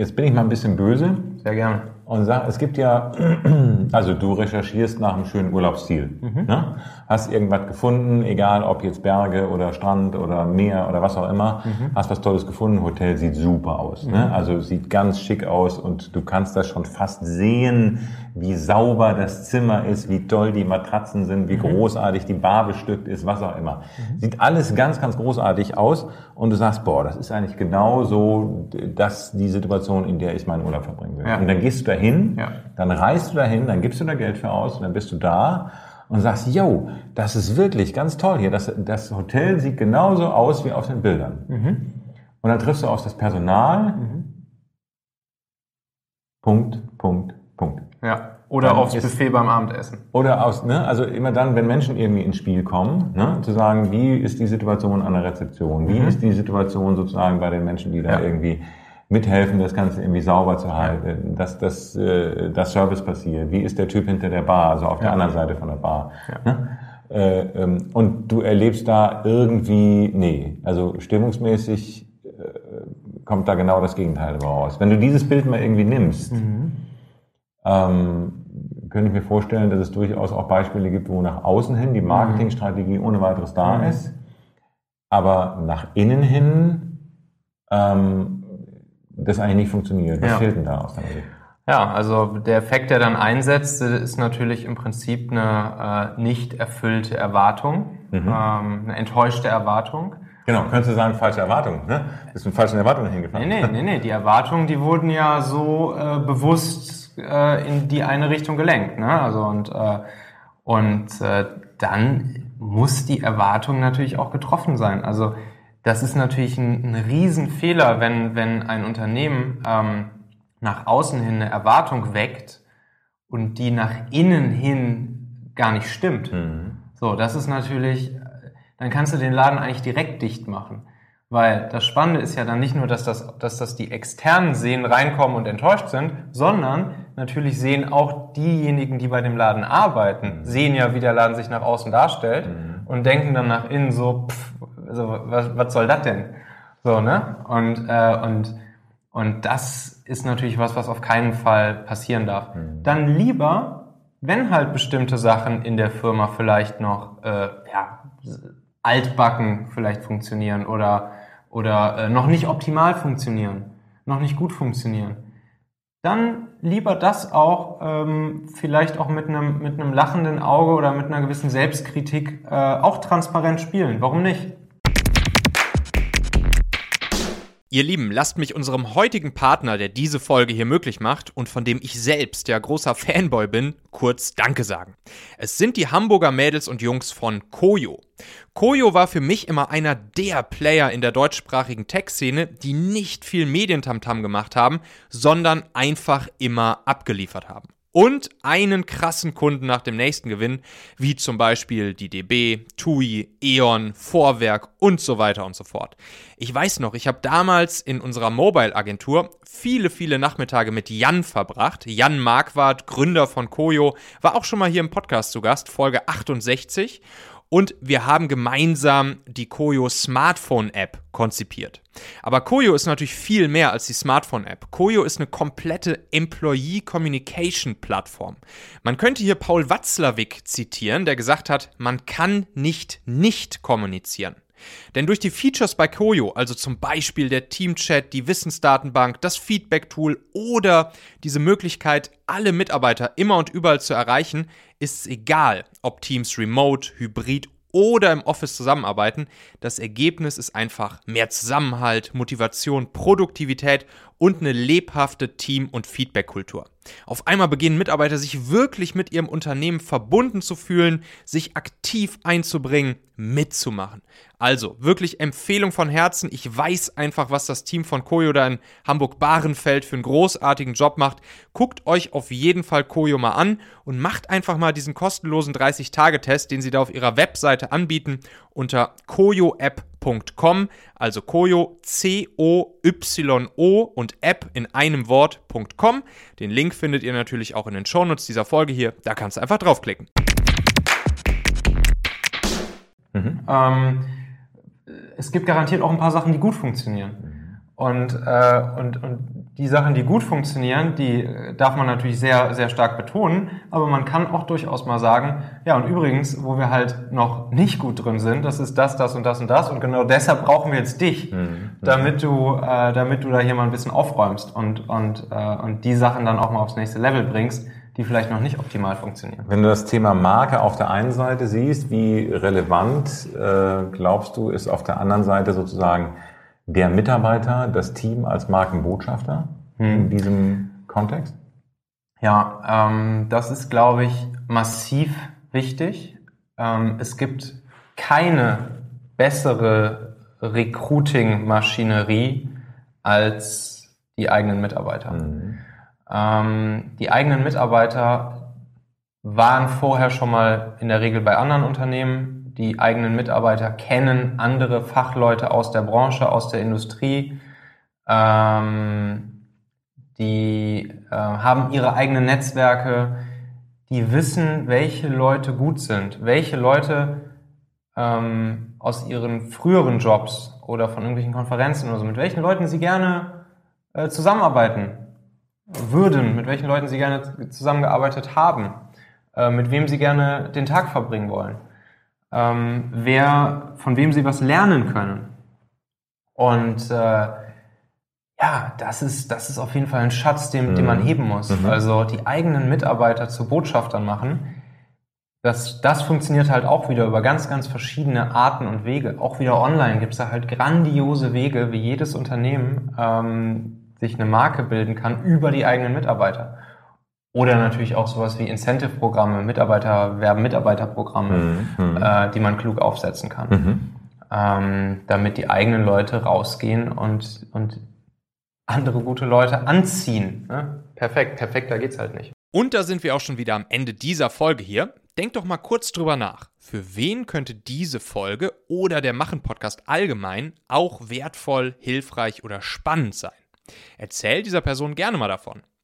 jetzt bin ich mal ein bisschen böse. Sehr gerne. Und sag, es gibt ja, also du recherchierst nach einem schönen Urlaubsziel. Mhm. Ne? Hast irgendwas gefunden, egal ob jetzt Berge oder Strand oder Meer oder was auch immer, mhm. hast was Tolles gefunden, Hotel sieht super aus. Ne? Mhm. Ne? Also sieht ganz schick aus und du kannst das schon fast sehen, wie sauber das Zimmer ist, wie toll die Matratzen sind, wie mhm. großartig die Bar bestückt ist, was auch immer. Mhm. Sieht alles ganz, ganz großartig aus und du sagst, boah, das ist eigentlich genau so das, die Situation, in der ich meinen Urlaub verbringen will. Ja. Und dann gehst du dahin, ja. dann reist du dahin, dann gibst du da Geld für aus und dann bist du da und sagst, yo, das ist wirklich ganz toll hier. Das, das Hotel sieht genauso aus wie auf den Bildern. Mhm. Und dann triffst du auf das Personal. Mhm. Punkt, Punkt, Punkt. Ja. Oder dann aufs ist, Buffet beim Abendessen. Oder aus, ne, also immer dann, wenn Menschen irgendwie ins Spiel kommen, ne, zu sagen, wie ist die Situation an der Rezeption? Wie mhm. ist die Situation sozusagen bei den Menschen, die da ja. irgendwie mithelfen, das Ganze irgendwie sauber zu halten, dass das, äh, das Service passiert. Wie ist der Typ hinter der Bar, also auf ja. der anderen Seite von der Bar? Ja. Ne? Äh, ähm, und du erlebst da irgendwie, nee, also stimmungsmäßig äh, kommt da genau das Gegenteil raus. Wenn du dieses Bild mal irgendwie nimmst, mhm. ähm, könnte ich mir vorstellen, dass es durchaus auch Beispiele gibt, wo nach außen hin die Marketingstrategie ohne weiteres da mhm. ist, aber nach innen hin ähm, das eigentlich nicht funktioniert. Was ja. fehlt denn da aus deiner Sicht? Ja, also der Effekt, der dann einsetzt, ist natürlich im Prinzip eine äh, nicht erfüllte Erwartung, mhm. ähm, eine enttäuschte Erwartung. Genau, könntest du sagen, falsche Erwartung, ne? Bist mit falschen Erwartungen hingefahren? Nee, nee, nee, nee. Die Erwartungen, die wurden ja so äh, bewusst äh, in die eine Richtung gelenkt, ne? Also und, äh, und äh, dann muss die Erwartung natürlich auch getroffen sein. Also das ist natürlich ein, ein Riesenfehler, wenn, wenn ein Unternehmen ähm, nach außen hin eine Erwartung weckt und die nach innen hin gar nicht stimmt. Mhm. So, das ist natürlich, dann kannst du den Laden eigentlich direkt dicht machen. Weil das Spannende ist ja dann nicht nur, dass das, dass das die externen sehen, reinkommen und enttäuscht sind, sondern natürlich sehen auch diejenigen, die bei dem Laden arbeiten, mhm. sehen ja, wie der Laden sich nach außen darstellt mhm. und denken dann nach innen so, pff, also was, was soll das denn? So, ne? Und, äh, und, und das ist natürlich was, was auf keinen Fall passieren darf. Mhm. Dann lieber, wenn halt bestimmte Sachen in der Firma vielleicht noch äh, ja, altbacken vielleicht funktionieren oder, oder äh, noch nicht optimal funktionieren, noch nicht gut funktionieren, dann lieber das auch ähm, vielleicht auch mit einem, mit einem lachenden Auge oder mit einer gewissen Selbstkritik äh, auch transparent spielen. Warum nicht? Ihr Lieben, lasst mich unserem heutigen Partner, der diese Folge hier möglich macht und von dem ich selbst ja großer Fanboy bin, kurz Danke sagen. Es sind die Hamburger Mädels und Jungs von Koyo. Koyo war für mich immer einer der Player in der deutschsprachigen Tech-Szene, die nicht viel Medientamtam gemacht haben, sondern einfach immer abgeliefert haben und einen krassen Kunden nach dem nächsten gewinnen, wie zum Beispiel die DB, TUI, E.ON, Vorwerk und so weiter und so fort. Ich weiß noch, ich habe damals in unserer Mobile-Agentur viele, viele Nachmittage mit Jan verbracht. Jan Marquardt, Gründer von Koyo, war auch schon mal hier im Podcast zu Gast, Folge 68. Und wir haben gemeinsam die Koyo Smartphone App konzipiert. Aber Koyo ist natürlich viel mehr als die Smartphone App. Koyo ist eine komplette Employee Communication Plattform. Man könnte hier Paul Watzlawick zitieren, der gesagt hat, man kann nicht nicht kommunizieren. Denn durch die Features bei Koyo, also zum Beispiel der Teamchat, die Wissensdatenbank, das Feedback-Tool oder diese Möglichkeit, alle Mitarbeiter immer und überall zu erreichen, ist es egal, ob Teams remote, hybrid oder im Office zusammenarbeiten. Das Ergebnis ist einfach mehr Zusammenhalt, Motivation, Produktivität und eine lebhafte Team- und Feedback-Kultur. Auf einmal beginnen Mitarbeiter sich wirklich mit ihrem Unternehmen verbunden zu fühlen, sich aktiv einzubringen, mitzumachen. Also wirklich Empfehlung von Herzen. Ich weiß einfach, was das Team von Koyo da in Hamburg-Bahrenfeld für einen großartigen Job macht. Guckt euch auf jeden Fall Koyo mal an und macht einfach mal diesen kostenlosen 30-Tage-Test, den sie da auf ihrer Webseite anbieten, unter koyoapp.com. Also Koyo, C-O-Y-O und App in einem Wort.com. Den Link findet ihr natürlich auch in den Shownotes dieser Folge hier. Da kannst du einfach draufklicken. Mhm. Ähm, es gibt garantiert auch ein paar Sachen, die gut funktionieren. Und, äh, und, und die Sachen, die gut funktionieren, die äh, darf man natürlich sehr, sehr stark betonen, aber man kann auch durchaus mal sagen, ja, und übrigens, wo wir halt noch nicht gut drin sind, das ist das, das und das und das und genau deshalb brauchen wir jetzt dich, mhm. damit du, äh, damit du da hier mal ein bisschen aufräumst und, und, äh, und die Sachen dann auch mal aufs nächste Level bringst, die vielleicht noch nicht optimal funktionieren. Wenn du das Thema Marke auf der einen Seite siehst, wie relevant äh, glaubst du, ist auf der anderen Seite sozusagen der Mitarbeiter, das Team als Markenbotschafter hm. in diesem Kontext? Ja, ähm, das ist, glaube ich, massiv wichtig. Ähm, es gibt keine bessere Recruiting-Maschinerie als die eigenen Mitarbeiter. Mhm. Ähm, die eigenen Mitarbeiter waren vorher schon mal in der Regel bei anderen Unternehmen die eigenen Mitarbeiter kennen andere Fachleute aus der Branche, aus der Industrie. Ähm, die äh, haben ihre eigenen Netzwerke, die wissen, welche Leute gut sind, welche Leute ähm, aus ihren früheren Jobs oder von irgendwelchen Konferenzen oder so, mit welchen Leuten sie gerne äh, zusammenarbeiten würden, mit welchen Leuten sie gerne zusammengearbeitet haben, äh, mit wem sie gerne den Tag verbringen wollen ähm, wer, von wem sie was lernen können. Und äh, ja, das ist, das ist auf jeden Fall ein Schatz, den, mhm. den man mhm. heben muss. Mhm. Also die eigenen Mitarbeiter zu Botschaftern machen. Das, das funktioniert halt auch wieder über ganz, ganz verschiedene Arten und Wege. Auch wieder online gibt es da halt grandiose Wege, wie jedes Unternehmen ähm, sich eine Marke bilden kann über die eigenen Mitarbeiter. Oder natürlich auch sowas wie Incentive-Programme, Mitarbeiterwerben, Mitarbeiterprogramme, mhm, mhm. äh, die man klug aufsetzen kann. Mhm. Ähm, damit die eigenen Leute rausgehen und, und andere gute Leute anziehen. Ne? Perfekt, perfekt, da geht's halt nicht. Und da sind wir auch schon wieder am Ende dieser Folge hier. Denkt doch mal kurz drüber nach. Für wen könnte diese Folge oder der Machen-Podcast allgemein auch wertvoll, hilfreich oder spannend sein? Erzähl dieser Person gerne mal davon.